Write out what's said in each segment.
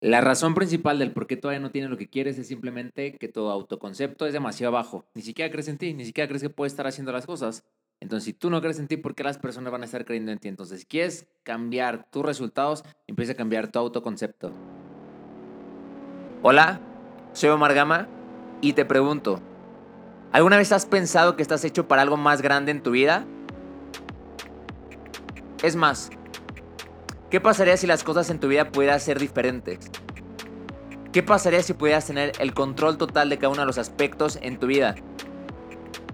La razón principal del por qué todavía no tienes lo que quieres es simplemente que tu autoconcepto es demasiado bajo. Ni siquiera crees en ti, ni siquiera crees que puedes estar haciendo las cosas. Entonces, si tú no crees en ti, ¿por qué las personas van a estar creyendo en ti? Entonces, quieres cambiar tus resultados, empieza a cambiar tu autoconcepto. Hola, soy Omar Gama y te pregunto, ¿alguna vez has pensado que estás hecho para algo más grande en tu vida? Es más, ¿qué pasaría si las cosas en tu vida pudieran ser diferentes? ¿Qué pasaría si pudieras tener el control total de cada uno de los aspectos en tu vida?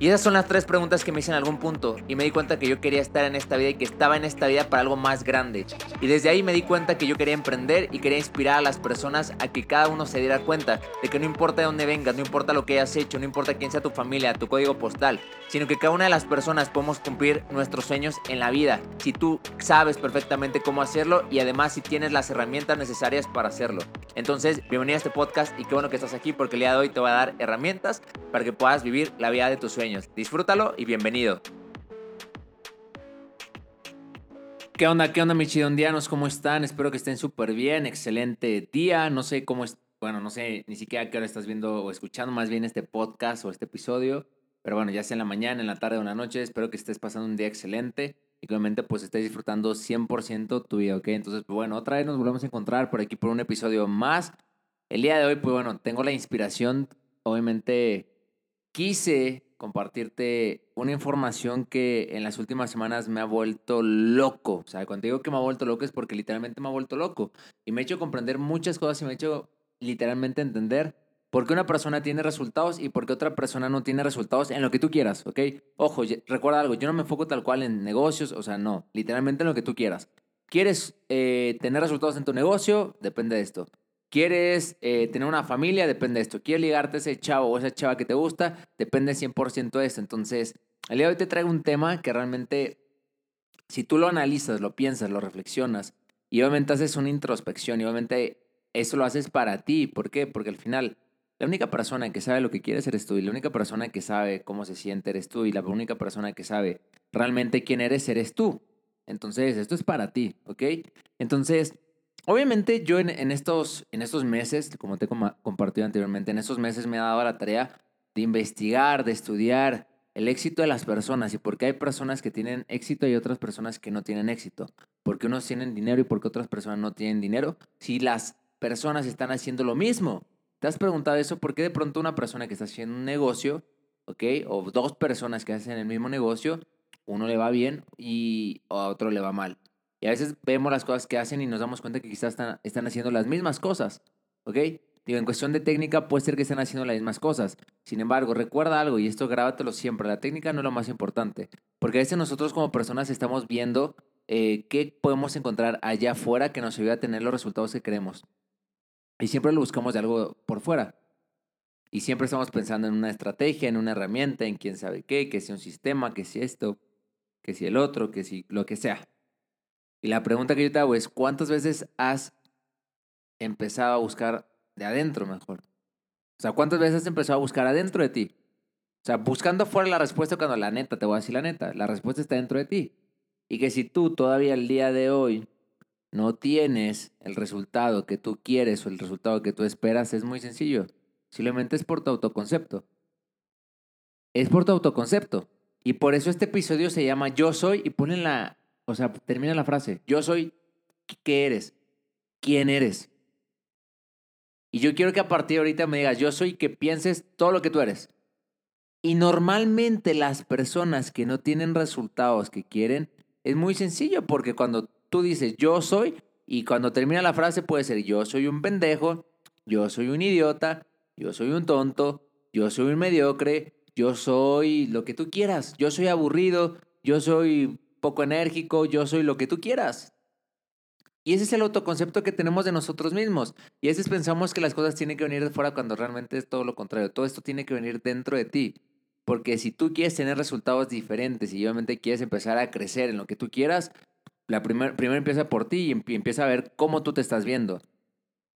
Y esas son las tres preguntas que me hice en algún punto y me di cuenta que yo quería estar en esta vida y que estaba en esta vida para algo más grande. Y desde ahí me di cuenta que yo quería emprender y quería inspirar a las personas a que cada uno se diera cuenta de que no importa de dónde vengas, no importa lo que hayas hecho, no importa quién sea tu familia, tu código postal, sino que cada una de las personas podemos cumplir nuestros sueños en la vida. Si tú sabes perfectamente cómo hacerlo y además si tienes las herramientas necesarias para hacerlo. Entonces, bienvenido a este podcast y qué bueno que estás aquí porque el día de hoy te voy a dar herramientas para que puedas vivir la vida de tus sueños. Disfrútalo y bienvenido. ¿Qué onda? ¿Qué onda, mis chidondianos? ¿Cómo están? Espero que estén súper bien. Excelente día. No sé cómo es. Bueno, no sé ni siquiera qué hora estás viendo o escuchando más bien este podcast o este episodio. Pero bueno, ya sea en la mañana, en la tarde o en la noche, espero que estés pasando un día excelente y que obviamente pues estés disfrutando 100% tu vida, ¿ok? Entonces, pues bueno, otra vez nos volvemos a encontrar por aquí por un episodio más. El día de hoy, pues bueno, tengo la inspiración, obviamente quise compartirte una información que en las últimas semanas me ha vuelto loco. O sea, cuando digo que me ha vuelto loco es porque literalmente me ha vuelto loco. Y me ha hecho comprender muchas cosas y me ha hecho literalmente entender por qué una persona tiene resultados y por qué otra persona no tiene resultados en lo que tú quieras, ¿ok? Ojo, recuerda algo, yo no me enfoco tal cual en negocios, o sea, no, literalmente en lo que tú quieras. ¿Quieres eh, tener resultados en tu negocio? Depende de esto. ¿Quieres eh, tener una familia? Depende de esto. ¿Quieres ligarte a ese chavo o esa chava que te gusta? Depende 100% de esto. Entonces, el día de hoy te traigo un tema que realmente, si tú lo analizas, lo piensas, lo reflexionas y obviamente haces una introspección y obviamente eso lo haces para ti. ¿Por qué? Porque al final, la única persona que sabe lo que quieres eres tú y la única persona que sabe cómo se siente eres tú y la única persona que sabe realmente quién eres eres tú. Entonces, esto es para ti, ¿ok? Entonces, Obviamente yo en, estos, en estos meses, como te he compartido anteriormente, en estos meses me he dado la tarea de investigar, de estudiar el éxito de las personas y por qué hay personas que tienen éxito y otras personas que no tienen éxito. Por qué unos tienen dinero y por qué otras personas no tienen dinero. Si las personas están haciendo lo mismo. ¿Te has preguntado eso? ¿Por qué de pronto una persona que está haciendo un negocio, ok, o dos personas que hacen el mismo negocio, uno le va bien y a otro le va mal? Y a veces vemos las cosas que hacen y nos damos cuenta que quizás están, haciendo las mismas cosas. ¿Ok? Digo, en cuestión de técnica puede ser que estén haciendo las mismas cosas. Sin embargo, recuerda algo y esto grábatelo siempre. La técnica no es lo más importante. Porque a veces nosotros como personas estamos viendo eh, qué podemos encontrar allá afuera que nos ayude a tener los resultados que queremos. Y siempre lo buscamos de algo por fuera. Y siempre estamos pensando en una estrategia, en una herramienta, en quién sabe qué, que si un sistema, que si esto, que si el otro, que si lo que sea. Y la pregunta que yo te hago es, ¿cuántas veces has empezado a buscar de adentro mejor? O sea, ¿cuántas veces has empezado a buscar adentro de ti? O sea, buscando fuera la respuesta cuando la neta, te voy a decir la neta, la respuesta está dentro de ti. Y que si tú todavía el día de hoy no tienes el resultado que tú quieres o el resultado que tú esperas, es muy sencillo. Simplemente es por tu autoconcepto. Es por tu autoconcepto. Y por eso este episodio se llama Yo Soy y ponen la, o sea, termina la frase. Yo soy, ¿qué eres? ¿Quién eres? Y yo quiero que a partir de ahorita me digas, yo soy que pienses todo lo que tú eres. Y normalmente las personas que no tienen resultados que quieren, es muy sencillo, porque cuando tú dices yo soy, y cuando termina la frase puede ser yo soy un pendejo, yo soy un idiota, yo soy un tonto, yo soy un mediocre, yo soy lo que tú quieras, yo soy aburrido, yo soy poco enérgico, yo soy lo que tú quieras. Y ese es el autoconcepto que tenemos de nosotros mismos. Y a veces pensamos que las cosas tienen que venir de fuera cuando realmente es todo lo contrario. Todo esto tiene que venir dentro de ti. Porque si tú quieres tener resultados diferentes y obviamente quieres empezar a crecer en lo que tú quieras, la primer, primero empieza por ti y empieza a ver cómo tú te estás viendo.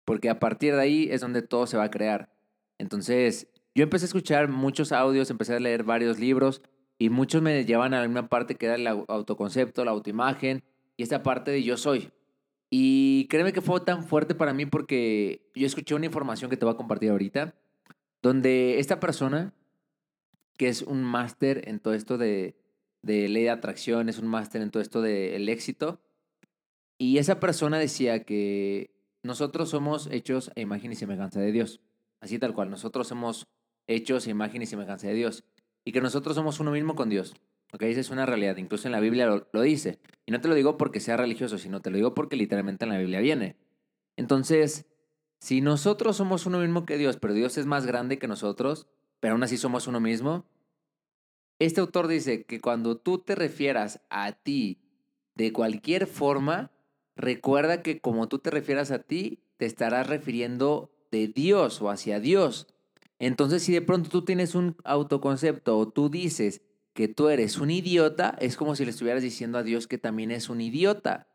Porque a partir de ahí es donde todo se va a crear. Entonces, yo empecé a escuchar muchos audios, empecé a leer varios libros y muchos me llevan a la misma parte que era el autoconcepto, la autoimagen y esta parte de yo soy. Y créeme que fue tan fuerte para mí porque yo escuché una información que te voy a compartir ahorita, donde esta persona, que es un máster en todo esto de, de ley de atracción, es un máster en todo esto del éxito, y esa persona decía que nosotros somos hechos a imagen y semejanza de Dios. Así tal cual, nosotros somos hechos a imagen y semejanza de Dios. Y que nosotros somos uno mismo con Dios. Ok, esa es una realidad. Incluso en la Biblia lo, lo, dice. Y no te lo digo porque sea religioso, sino te lo digo porque literalmente en la Biblia viene. Entonces, si nosotros somos uno mismo que Dios, pero Dios es más grande que nosotros, pero aún así somos uno mismo, este autor dice que cuando tú te refieras a ti de cualquier forma, recuerda que como tú te refieras a ti, te estarás refiriendo de Dios o hacia Dios. Entonces, si de pronto tú tienes un autoconcepto o tú dices que tú eres un idiota, es como si le estuvieras diciendo a Dios que también es un idiota.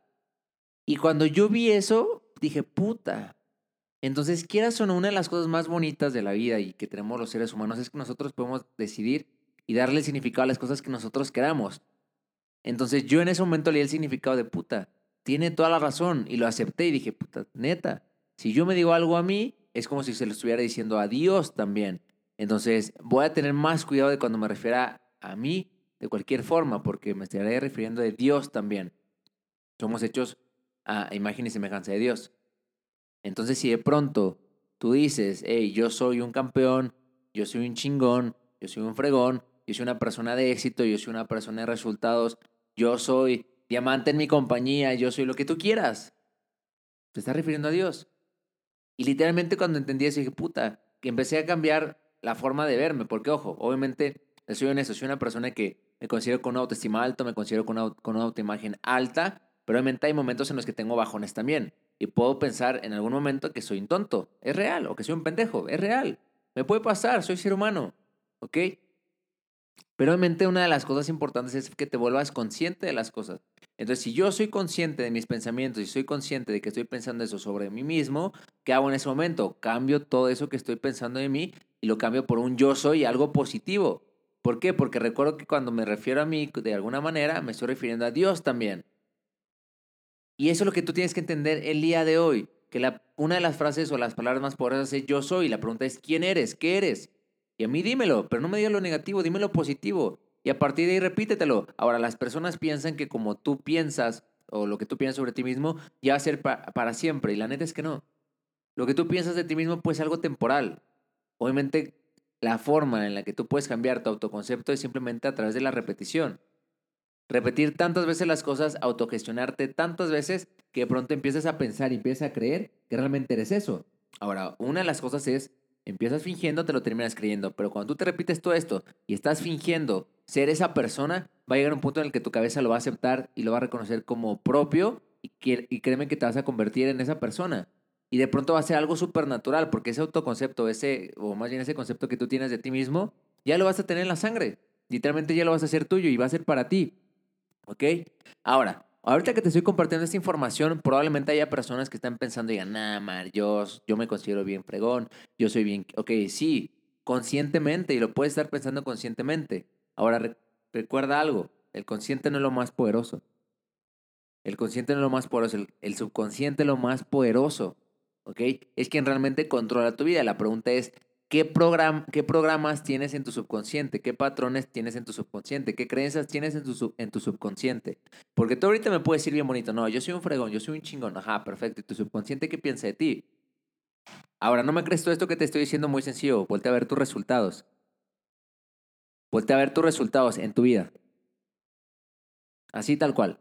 Y cuando yo vi eso, dije, puta. Entonces, quieras o no, una de las cosas más bonitas de la vida y que tenemos los seres humanos es que nosotros podemos decidir y darle significado a las cosas que nosotros queramos. Entonces, yo en ese momento leí el significado de puta tiene toda la razón y lo acepté y dije, puta, neta, si yo me digo algo a mí, es como si se lo estuviera diciendo a Dios también. Entonces, voy a tener más cuidado de cuando me refiera a mí de cualquier forma, porque me estaré refiriendo de Dios también. Somos hechos a imagen y semejanza de Dios. Entonces, si de pronto tú dices, hey, yo soy un campeón, yo soy un chingón, yo soy un fregón, yo soy una persona de éxito, yo soy una persona de resultados, yo soy diamante en mi compañía, yo soy lo que tú quieras. Te estás refiriendo a Dios. Y literalmente cuando entendí eso dije, puta, que empecé a cambiar la forma de verme, porque ojo, obviamente, soy honesto, soy una persona que me considero con una autoestima alta, me considero con una, con una autoimagen alta, pero obviamente hay momentos en los que tengo bajones también. Y puedo pensar en algún momento que soy un tonto, es real, o que soy un pendejo, es real. Me puede pasar, soy ser humano, ¿ok? Pero obviamente una de las cosas importantes es que te vuelvas consciente de las cosas. Entonces, si yo soy consciente de mis pensamientos y soy consciente de que estoy pensando eso sobre mí mismo, ¿qué hago en ese momento? Cambio todo eso que estoy pensando de mí y lo cambio por un yo soy algo positivo. ¿Por qué? Porque recuerdo que cuando me refiero a mí de alguna manera, me estoy refiriendo a Dios también. Y eso es lo que tú tienes que entender el día de hoy, que la, una de las frases o las palabras más poderosas es yo soy. La pregunta es, ¿quién eres? ¿Qué eres? Y a mí dímelo, pero no me digas lo negativo, dime lo positivo. Y a partir de ahí repítetelo. Ahora, las personas piensan que como tú piensas o lo que tú piensas sobre ti mismo ya va a ser para siempre. Y la neta es que no. Lo que tú piensas de ti mismo puede ser algo temporal. Obviamente, la forma en la que tú puedes cambiar tu autoconcepto es simplemente a través de la repetición. Repetir tantas veces las cosas, autogestionarte tantas veces que de pronto empiezas a pensar y empiezas a creer que realmente eres eso. Ahora, una de las cosas es Empiezas fingiendo, te lo terminas creyendo. Pero cuando tú te repites todo esto y estás fingiendo ser esa persona, va a llegar un punto en el que tu cabeza lo va a aceptar y lo va a reconocer como propio y, y créeme que te vas a convertir en esa persona. Y de pronto va a ser algo súper natural porque ese autoconcepto, ese, o más bien ese concepto que tú tienes de ti mismo, ya lo vas a tener en la sangre. Literalmente ya lo vas a hacer tuyo y va a ser para ti. ¿Ok? Ahora, Ahorita que te estoy compartiendo esta información, probablemente haya personas que están pensando y digan, nah, Mar, yo, yo me considero bien fregón, yo soy bien... Ok, sí, conscientemente, y lo puedes estar pensando conscientemente. Ahora, recuerda algo, el consciente no es lo más poderoso. El consciente no es lo más poderoso, el, el subconsciente es lo más poderoso. ¿Ok? Es quien realmente controla tu vida. La pregunta es, ¿Qué, ¿Qué programas tienes en tu subconsciente? ¿Qué patrones tienes en tu subconsciente? ¿Qué creencias tienes en tu, en tu subconsciente? Porque tú ahorita me puedes decir bien bonito, no, yo soy un fregón, yo soy un chingón, ajá, perfecto. ¿Y tu subconsciente qué piensa de ti? Ahora, no me crees todo esto que te estoy diciendo muy sencillo. Volte a ver tus resultados. Volte a ver tus resultados en tu vida. Así tal cual.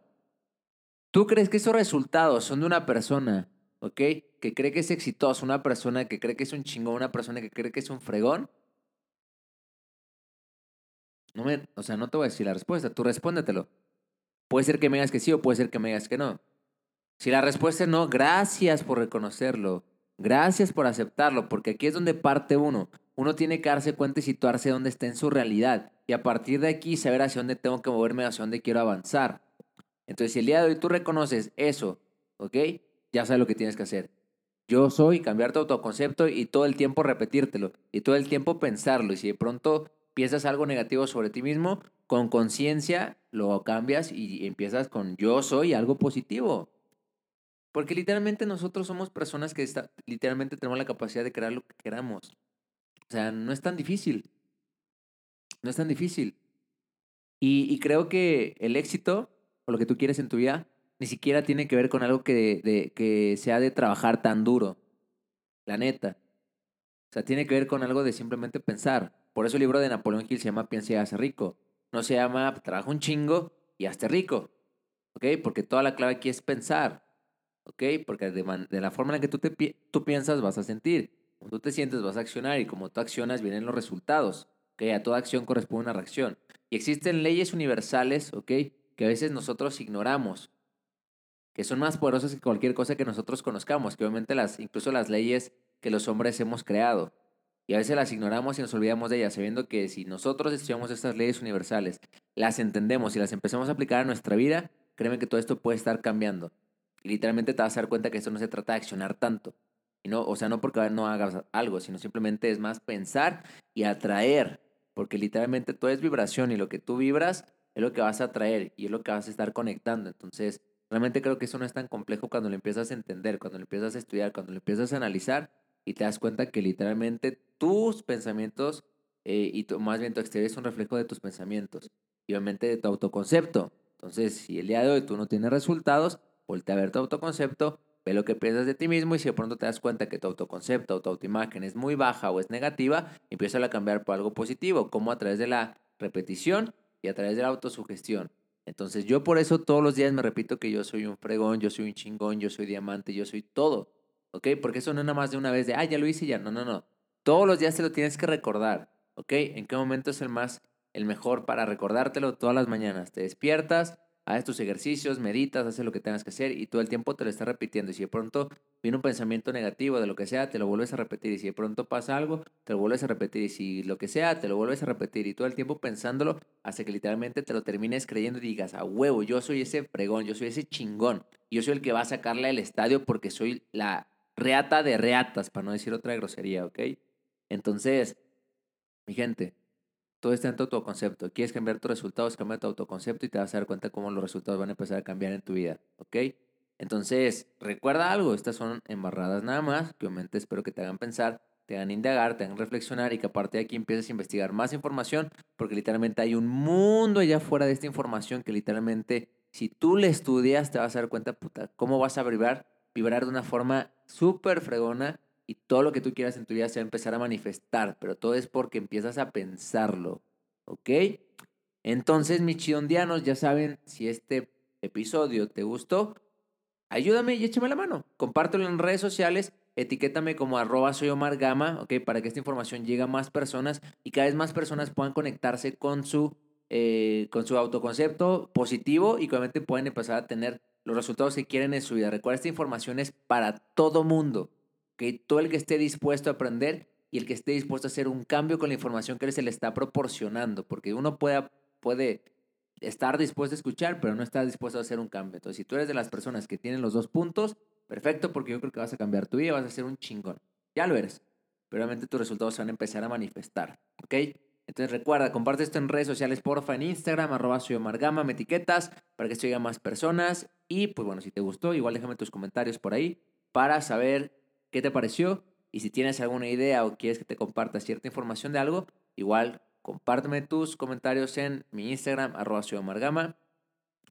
¿Tú crees que esos resultados son de una persona ¿ok? Que cree que es exitoso, una persona que cree que es un chingón, una persona que cree que es un fregón. No me, o sea, no te voy a decir la respuesta, tú respóndetelo. Puede ser que me digas que sí o puede ser que me digas que no. Si la respuesta es no, gracias por reconocerlo. Gracias por aceptarlo, porque aquí es donde parte uno. Uno tiene que darse cuenta y situarse donde está en su realidad. Y a partir de aquí saber hacia dónde tengo que moverme, hacia dónde quiero avanzar. Entonces, si el día de hoy tú reconoces eso, ¿ok? Ya sabes lo que tienes que hacer. Yo soy, cambiar tu autoconcepto y todo el tiempo repetírtelo y todo el tiempo pensarlo. Y si de pronto piensas algo negativo sobre ti mismo, con conciencia lo cambias y empiezas con yo soy algo positivo. Porque literalmente nosotros somos personas que está, literalmente tenemos la capacidad de crear lo que queramos. O sea, no es tan difícil. No es tan difícil. Y, y creo que el éxito, o lo que tú quieres en tu vida, ni siquiera tiene que ver con algo que, de, que sea de trabajar tan duro. La neta. O sea, tiene que ver con algo de simplemente pensar. Por eso el libro de Napoleón Hill se llama Piensa y hace rico. No se llama Trabaja un chingo y hazte rico. ¿Ok? Porque toda la clave aquí es pensar. ¿Ok? Porque de, la forma en que tú, te, piensas vas a sentir. Como tú te sientes vas a accionar y como tú accionas vienen los resultados. ¿Ok? A toda acción corresponde una reacción. Y existen leyes universales, ¿ok? Que a veces nosotros ignoramos. Que son más poderosas que cualquier cosa que nosotros conozcamos. Que obviamente las, incluso las leyes que los hombres hemos creado. Y a veces las ignoramos y nos olvidamos de ellas, sabiendo que si nosotros estudiamos estas leyes universales, las entendemos y las empezamos a aplicar a nuestra vida, créeme que todo esto puede estar cambiando. Y literalmente te vas a dar cuenta que esto no se trata de accionar tanto. Y no, o sea, no porque no hagas algo, sino simplemente es más pensar y atraer. Porque literalmente todo es vibración y lo que tú vibras es lo que vas a atraer y es lo que vas a estar conectando. Entonces, realmente creo que eso no es tan complejo cuando lo empiezas a entender, cuando lo empiezas a estudiar, cuando lo empiezas a analizar y te das cuenta que literalmente tus pensamientos eh, y más bien tu exterior es un reflejo de tus pensamientos y obviamente de tu autoconcepto. Entonces, si el día de hoy tú no tienes resultados, voltea a ver tu autoconcepto, ve lo que piensas de ti mismo y si de pronto te das cuenta que tu autoconcepto o tu autoimagen es muy baja o es negativa, empieza a cambiar por algo positivo, como a través de la repetición y a través de la autosugestión. Entonces yo por eso todos los días me repito que yo soy un fregón, yo soy un chingón, yo soy diamante, yo soy todo. ¿ok? Porque eso no es nada más de una vez de, ah, ya lo hice ya. No, no, no. Todos los días te lo tienes que recordar, ¿ok? ¿En qué momento es el más, el mejor para recordártelo? Todas las mañanas. Te despiertas, haces tus ejercicios, meditas, haces lo que tengas que hacer y todo el tiempo te lo estás repitiendo. Y si de pronto viene un pensamiento negativo de lo que sea, te lo vuelves a repetir. Y si de pronto pasa algo, te lo vuelves a repetir. Y si lo que sea, te lo vuelves a repetir. Y todo el tiempo pensándolo hasta que literalmente te lo termines creyendo y digas, a huevo, yo soy ese fregón, yo soy ese chingón. Yo soy el que va a sacarle al estadio porque soy la reata de reatas, para no decir otra grosería, ¿ok? Entonces, mi gente, todo está en tu autoconcepto. Quieres cambiar tus resultados, cambia tu autoconcepto y te vas a dar cuenta cómo los resultados van a empezar a cambiar en tu vida, ¿ok? Entonces, recuerda algo, estas son embarradas nada más, que obviamente espero que te hagan pensar, te hagan indagar, te hagan reflexionar y que aparte de aquí empieces a investigar más información, porque literalmente hay un mundo allá afuera de esta información que literalmente, si tú le estudias, te vas a dar cuenta, puta, cómo vas a vibrar vibrar de una forma súper fregona y todo lo que tú quieras en tu vida se va a empezar a manifestar, pero todo es porque empiezas a pensarlo, ¿ok? Entonces, mis chidondianos, ya saben, si este episodio te gustó, ayúdame y échame la mano. Compártelo en redes sociales, etiquétame como arroba soy ¿ok? Para que esta información llegue a más personas y cada vez más personas puedan conectarse con su, eh, con su autoconcepto positivo y obviamente pueden empezar a tener los resultados que quieren en su vida. Recuerda, esta información es para todo mundo. Que Todo el que esté dispuesto a aprender y el que esté dispuesto a hacer un cambio con la información que se le está proporcionando. Porque uno puede, puede estar dispuesto a escuchar, pero no está dispuesto a hacer un cambio. Entonces, si tú eres de las personas que tienen los dos puntos, perfecto, porque yo creo que vas a cambiar tu vida, vas a ser un chingón. Ya lo eres. Pero obviamente tus resultados se van a empezar a manifestar. ¿Ok? Entonces recuerda, comparte esto en redes sociales, porfa, en Instagram, arroba soy Gama, me etiquetas para que esto llegue a más personas. Y pues bueno, si te gustó, igual déjame tus comentarios por ahí para saber qué te pareció. Y si tienes alguna idea o quieres que te comparta cierta información de algo, igual compárteme tus comentarios en mi Instagram, arroba Gama.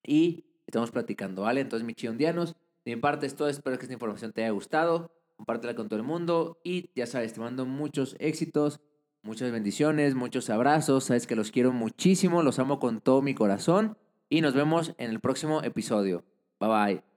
Y estamos platicando, ¿vale? Entonces, mis chiondianos, de mi parte es todo. Espero que esta información te haya gustado. Compártela con todo el mundo. Y ya sabes, te mando muchos éxitos Muchas bendiciones, muchos abrazos. Sabes que los quiero muchísimo, los amo con todo mi corazón. Y nos vemos en el próximo episodio. Bye bye.